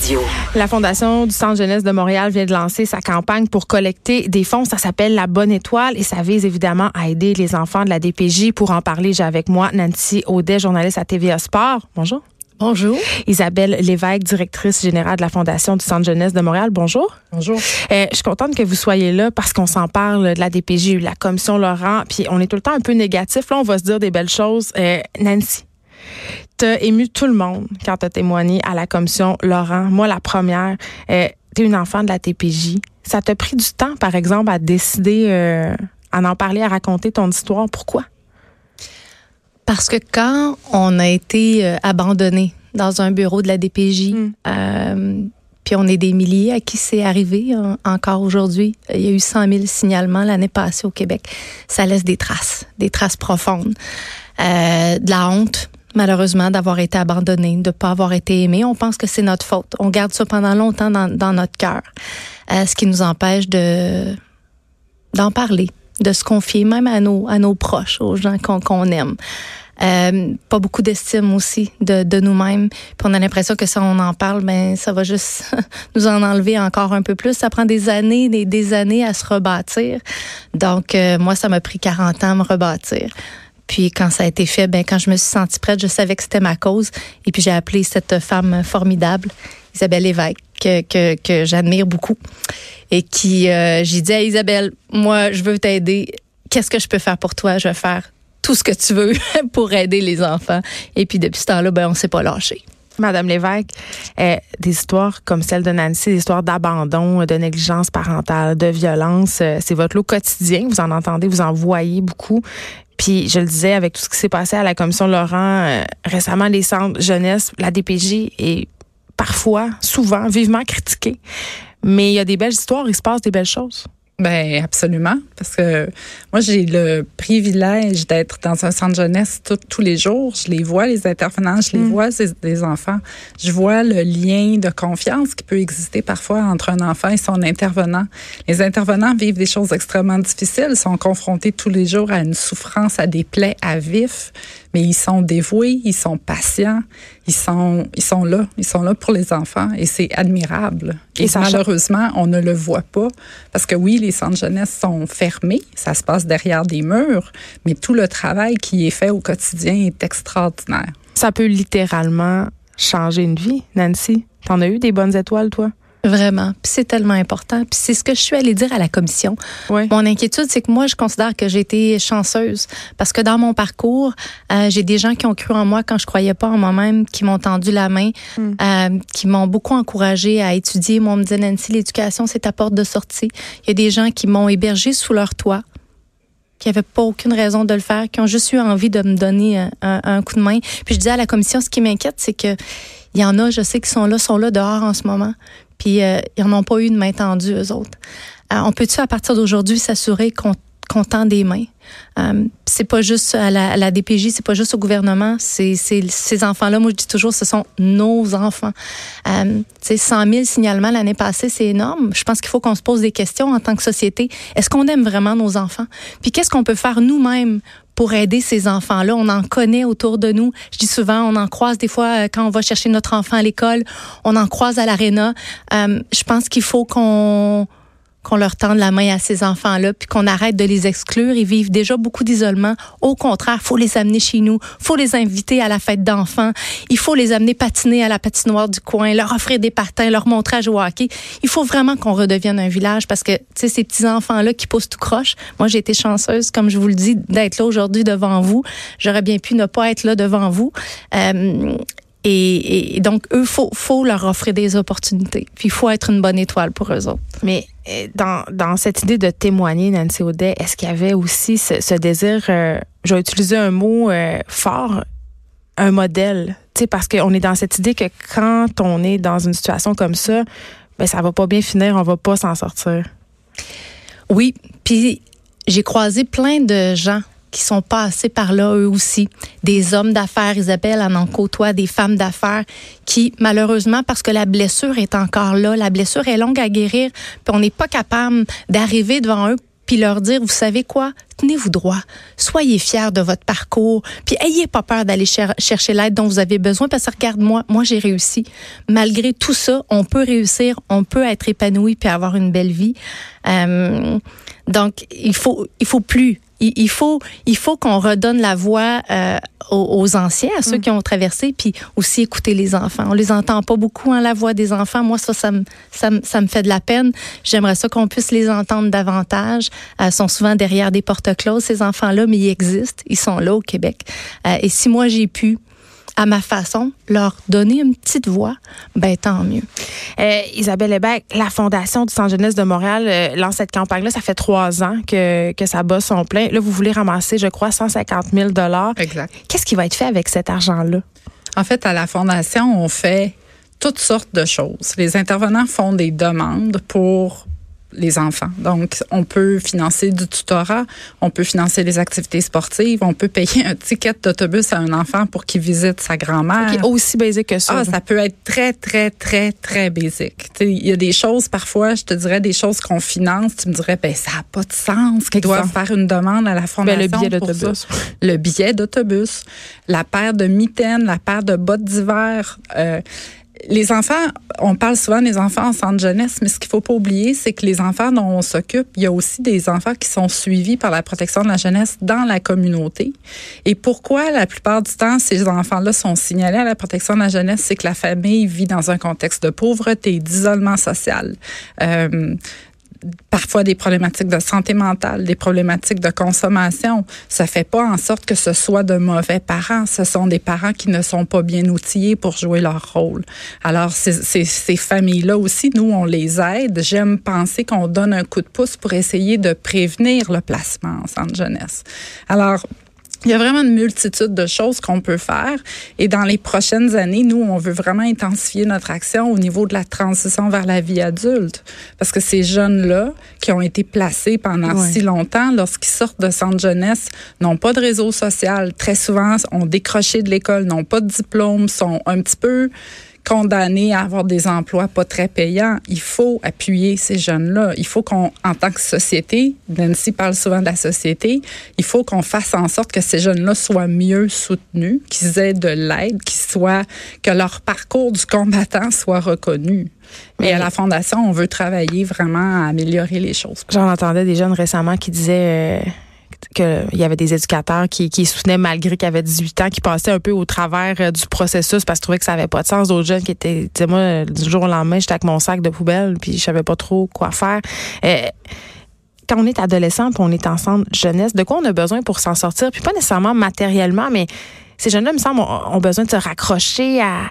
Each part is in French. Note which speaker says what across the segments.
Speaker 1: Radio.
Speaker 2: La Fondation du Centre jeunesse de Montréal vient de lancer sa campagne pour collecter des fonds. Ça s'appelle La Bonne Étoile et ça vise évidemment à aider les enfants de la DPJ. Pour en parler, j'ai avec moi Nancy Audet, journaliste à TVA Sport. Bonjour.
Speaker 3: Bonjour.
Speaker 2: Isabelle Lévesque, directrice générale de la Fondation du Centre jeunesse de Montréal. Bonjour.
Speaker 3: Bonjour.
Speaker 2: Euh, je suis contente que vous soyez là parce qu'on s'en parle de la DPJ, la commission Laurent, puis on est tout le temps un peu négatif. Là, on va se dire des belles choses. Euh, Nancy, t'as ému tout le monde quand t'as témoigné à la commission Laurent. Moi, la première, euh, t'es une enfant de la TPJ. Ça t'a pris du temps, par exemple, à décider, euh, à en parler, à raconter ton histoire. Pourquoi?
Speaker 3: Parce que quand on a été euh, abandonné dans un bureau de la DPJ,
Speaker 2: Mm.
Speaker 3: euh, puis on est des milliers à qui c'est arrivé hein, encore aujourd'hui. Il y a eu 100 000 signalements l'année passée au Québec. Ça laisse des traces, des traces profondes. Euh, de la honte, malheureusement, d'avoir été abandonné, de ne pas avoir été aimé. On pense que c'est notre faute. On garde ça pendant longtemps dans, notre cœur. Euh, ce qui nous empêche de d'en parler, de se confier même à nos, à nos proches, aux gens qu'on qu'on aime. Euh, pas beaucoup d'estime aussi de, de nous-mêmes. Puis on a l'impression que si on en parle, ben ça va juste nous en enlever encore un peu plus. Ça prend des années, des, des années à se rebâtir. Donc euh, moi, ça m'a pris 40 ans à me rebâtir. Puis quand ça a été fait, ben quand je me suis sentie prête, je savais que c'était ma cause. Et puis j'ai appelé cette femme formidable, Isabelle Lévesque, que, que, j'admire beaucoup. Et qui, euh, j'ai dit à Isabelle, moi, je veux t'aider. Qu'est-ce que je peux faire pour toi? Je vais faire tout ce que tu veux pour aider les enfants. Et puis depuis ce temps-là, ben on s'est pas lâché.
Speaker 2: Madame Lévesque, euh, des histoires comme celle de Nancy, des histoires d'abandon, de négligence parentale, de violence, euh, c'est votre lot quotidien. Vous en entendez, vous en voyez beaucoup. Puis je le disais avec tout ce qui s'est passé à la commission Laurent euh, récemment, les centres jeunesse, la DPJ est parfois, souvent, vivement critiquée. Mais il y a des belles histoires, il se passe des belles choses.
Speaker 4: Ben absolument, parce que moi j'ai le privilège d'être dans un centre jeunesse tout- tous les jours. Je les vois les intervenants, je les
Speaker 2: Mm.
Speaker 4: vois des enfants. Je vois le lien de confiance qui peut exister parfois entre un enfant et son intervenant. Les intervenants vivent des choses extrêmement difficiles, sont confrontés tous les jours à une souffrance, à des plaies à vif, mais ils sont dévoués, ils sont patients, ils sont ils sont là, ils sont là pour les enfants et c'est admirable.
Speaker 2: Et
Speaker 4: malheureusement, on ne le voit pas parce que oui, les centres jeunesse sont fermés, ça se passe derrière des murs, mais tout le travail qui est fait au quotidien est extraordinaire.
Speaker 2: Ça peut littéralement changer une vie, Nancy. T'en as eu des bonnes étoiles, toi?
Speaker 3: Vraiment. Puis c'est tellement important. Puis c'est ce que je suis allée dire à la commission.
Speaker 2: Oui.
Speaker 3: Mon inquiétude, c'est que moi, je considère que j'ai été chanceuse parce que dans mon parcours, euh, j'ai des gens qui ont cru en moi quand je croyais pas en moi-même, qui m'ont tendu la main,
Speaker 2: Mm.
Speaker 3: euh, qui m'ont beaucoup encouragée à étudier. Moi, on me disait, Nancy, l'éducation, c'est ta porte de sortie. Il y a des gens qui m'ont hébergée sous leur toit qui n'avaient pas aucune raison de le faire, qui ont juste eu envie de me donner un, un- un coup de main. Puis je disais à la commission, ce qui m'inquiète, c'est que il y en a, je sais, qui sont là, sont là dehors en ce moment, puis euh, ils n'en ont pas eu de main tendue, eux autres. Euh, on peut-tu, à partir d'aujourd'hui, s'assurer qu'on qu'on des mains? Euh, c'est pas juste à la, à la DPJ, c'est pas juste au gouvernement, c'est ces enfants-là, moi je dis toujours, ce sont nos enfants. Euh, tu sais, 100 000 signalements l'année passée, c'est énorme. Je pense qu'il faut qu'on se pose des questions en tant que société. Est-ce qu'on aime vraiment nos enfants? Puis qu'est-ce qu'on peut faire nous-mêmes pour aider ces enfants-là? On en connaît autour de nous. Je dis souvent, on en croise des fois euh, quand on va chercher notre enfant à l'école, on en croise à l'aréna. Euh, je pense qu'il faut qu'on qu'on leur tende la main à ces enfants-là, puis qu'on arrête de les exclure. Ils vivent déjà beaucoup d'isolement. Au contraire, faut les amener chez nous, faut les inviter à la fête d'enfants, il faut les amener patiner à la patinoire du coin, leur offrir des patins, leur montrer à jouer au hockey. Il faut vraiment qu'on redevienne un village parce que, tu sais, ces petits enfants-là qui poussent tout croche. Moi, j'ai été chanceuse, comme je vous le dis, d'être là aujourd'hui devant vous. J'aurais bien pu ne pas être là devant vous. Euh, et, et donc, eux, faut, faut leur offrir des opportunités. Puis, il faut être une bonne étoile pour eux autres.
Speaker 2: Mais euh, dans, dans cette idée de témoigner, Nancy Audet, est-ce qu'il y avait aussi ce, ce désir, euh, je vais utiliser un mot euh, fort, un modèle? Parce qu'on est dans cette idée que quand on est dans une situation comme ça, ben ça va pas bien finir, on va pas s'en sortir.
Speaker 3: Oui, puis j'ai croisé plein de gens qui sont passés par là eux aussi. Des hommes d'affaires, Isabelle en en côtoie, des femmes d'affaires qui, malheureusement, parce que la blessure est encore là, la blessure est longue à guérir, puis on n'est pas capable d'arriver devant eux puis leur dire, vous savez quoi, tenez-vous droit, soyez fiers de votre parcours, puis ayez pas peur d'aller chercher l'aide dont vous avez besoin, parce que regarde moi, moi j'ai réussi. Malgré tout ça, on peut réussir, on peut être épanoui puis avoir une belle vie. Euh, donc il faut il faut plus il, faut il faut qu'on redonne la voix euh, aux, anciens, à ceux mm. qui ont traversé, puis aussi écouter les enfants. On les entend pas beaucoup, hein, la voix des enfants. Moi, ça, ça me, ça, ça me fait de la peine. J'aimerais ça qu'on puisse les entendre davantage. Euh, ils sont souvent derrière des portes closes, ces enfants-là, mais ils existent. Ils sont là au Québec. Euh, et si moi, j'ai pu à ma façon, leur donner une petite voix, ben tant mieux.
Speaker 2: Euh, Isabelle Hébert, la Fondation du Centre Jeunesse de Montréal euh, lance cette campagne-là. Ça fait trois ans que, que ça bat son plein. Là, vous voulez ramasser, je crois, 150 000
Speaker 4: Exact.
Speaker 2: Qu'est-ce qui va être fait avec cet argent-là?
Speaker 4: En fait, à la Fondation, on fait toutes sortes de choses. Les intervenants font des demandes pour les enfants. Donc, on peut financer du tutorat, on peut financer les activités sportives, on peut payer un ticket d'autobus à un enfant pour qu'il visite sa grand-mère.
Speaker 2: Okay, aussi basique que ça.
Speaker 4: Ah, ça peut être très, très, très, très basique. Il y a des choses, parfois, je te dirais, des choses qu'on finance, tu me dirais, ben ça n'a pas de sens qu'ils doivent faire une demande à la fondation.
Speaker 2: Ben, le billet d'autobus.
Speaker 4: Le billet d'autobus, la paire de mitaines, la paire de bottes d'hiver. Euh, les enfants, on parle souvent des enfants en centre jeunesse, mais ce qu'il faut pas oublier, c'est que les enfants dont on s'occupe, il y a aussi des enfants qui sont suivis par la protection de la jeunesse dans la communauté. Et pourquoi la plupart du temps ces enfants-là sont signalés à la protection de la jeunesse, c'est que la famille vit dans un contexte de pauvreté, d'isolement social. Euh, parfois des problématiques de santé mentale, des problématiques de consommation. Ça fait pas en sorte que ce soit de mauvais parents. Ce sont des parents qui ne sont pas bien outillés pour jouer leur rôle. Alors, ces, ces familles-là aussi, nous, on les aide. J'aime penser qu'on donne un coup de pouce pour essayer de prévenir le placement en centre jeunesse. Alors, il y a vraiment une multitude de choses qu'on peut faire. Et dans les prochaines années, nous, on veut vraiment intensifier notre action au niveau de la transition vers la vie adulte. Parce que ces jeunes-là, qui ont été placés pendant si longtemps, lorsqu'ils sortent de centre jeunesse, n'ont pas de réseau social. Très souvent, ont décroché de l'école, n'ont pas de diplôme, sont un petit peu condamnés à avoir des emplois pas très payants. Il faut appuyer ces jeunes-là. Il faut qu'on, en tant que société, Nancy parle souvent de la société, il faut qu'on fasse en sorte que ces jeunes-là soient mieux soutenus, qu'ils aient de l'aide, qu'ils soient, que leur parcours du combattant soit reconnu. Mais à la Fondation, on veut travailler vraiment à améliorer les choses.
Speaker 2: J'en entendais des jeunes récemment qui disaient... Euh, qu'il y avait des éducateurs qui, qui soutenaient malgré qu'ils avaient 18 ans, qui passaient un peu au travers euh, du processus parce qu'ils trouvaient que ça avait pas de sens. D'autres jeunes qui étaient, tu moi, du jour au lendemain, j'étais avec mon sac de poubelle, puis je savais pas trop quoi faire. Euh, quand on est adolescent, on est ensemble jeunesse, de quoi on a besoin pour s'en sortir? Puis pas nécessairement matériellement, mais ces jeunes-là, me semble, ont besoin de se raccrocher à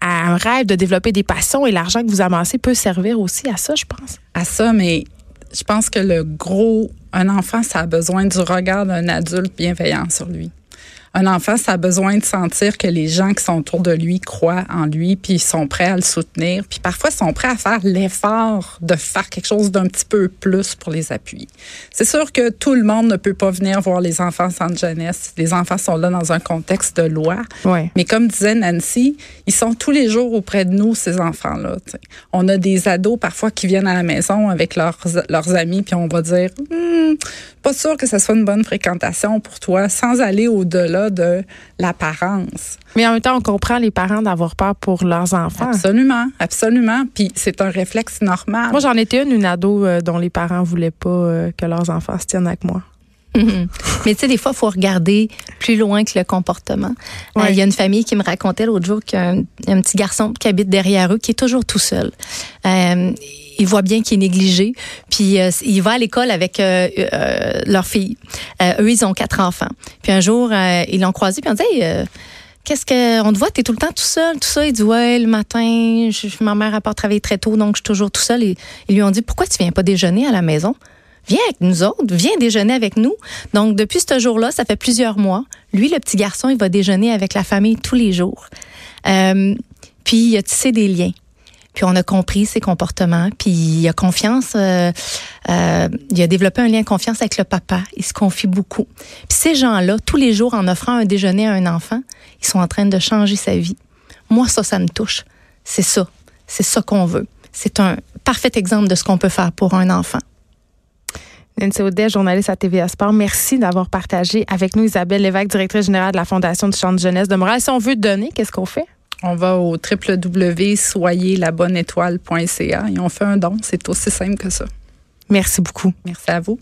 Speaker 2: à un rêve de développer des passions et l'argent que vous amassez peut servir aussi à ça, je pense.
Speaker 4: À ça, mais je pense que le gros, un enfant, ça a besoin du regard d'un adulte bienveillant sur lui un enfant, ça a besoin de sentir que les gens qui sont autour de lui croient en lui, puis ils sont prêts à le soutenir, puis parfois ils sont prêts à faire l'effort de faire quelque chose d'un petit peu plus pour les appuyer. C'est sûr que tout le monde ne peut pas venir voir les enfants sans jeunesse. Les enfants sont là dans un contexte de loi. Mais comme disait Nancy, ils sont tous les jours auprès de nous, ces enfants-là. On a des ados parfois qui viennent à la maison avec leurs, leurs amis, puis on va dire, hmm, pas sûr que ce soit une bonne fréquentation pour toi, sans aller au-delà de l'apparence.
Speaker 2: Mais en même temps, on comprend les parents d'avoir peur pour leurs enfants.
Speaker 4: Absolument, absolument. Puis c'est un réflexe normal.
Speaker 2: Moi, j'en étais une, une ado euh, dont les parents voulaient pas euh, que leurs enfants se tiennent avec moi.
Speaker 3: Mais tu sais, des fois, il faut regarder plus loin que le comportement. Euh, il y a une famille qui me racontait l'autre jour qu'il y a un, petit garçon qui habite derrière eux qui est toujours tout seul il voit bien qu'il est négligé. Puis euh, il va à l'école avec euh, euh, leur fille. eux, ils ont quatre enfants. Puis un jour, ils l'ont croisé puis on dit qu'est-ce qu'on te voit, tu es tout le temps tout seul, tout ça? Il dit, ouais, le matin, je, ma mère a pas travailler très tôt, donc je suis toujours tout seul. Et ils lui ont dit, pourquoi tu viens pas déjeuner à la maison? Viens avec nous autres, viens déjeuner avec nous. Donc, depuis ce jour-là, ça fait plusieurs mois. Lui, le petit garçon, il va déjeuner avec la famille tous les jours. puis, il a tissé des liens. Puis on a compris ses comportements, puis il a confiance, euh, euh, il a développé un lien de confiance avec le papa. Il se confie beaucoup. Puis ces gens-là, tous les jours, en offrant un déjeuner à un enfant, ils sont en train de changer sa vie. Moi, ça, ça me touche. C'est ça. C'est ça qu'on veut. C'est un parfait exemple de ce qu'on peut faire pour un enfant.
Speaker 2: Nancy Audet, journaliste à TVA Sport, merci d'avoir partagé avec nous Isabelle Lévesque, directrice générale de la Fondation du Champ de jeunesse de Montréal. Si on veut donner, qu'est-ce qu'on fait?
Speaker 4: On va au www.soyezlabonneétoile.ca et on fait un don. C'est aussi simple que ça.
Speaker 2: Merci beaucoup.
Speaker 4: Merci à vous.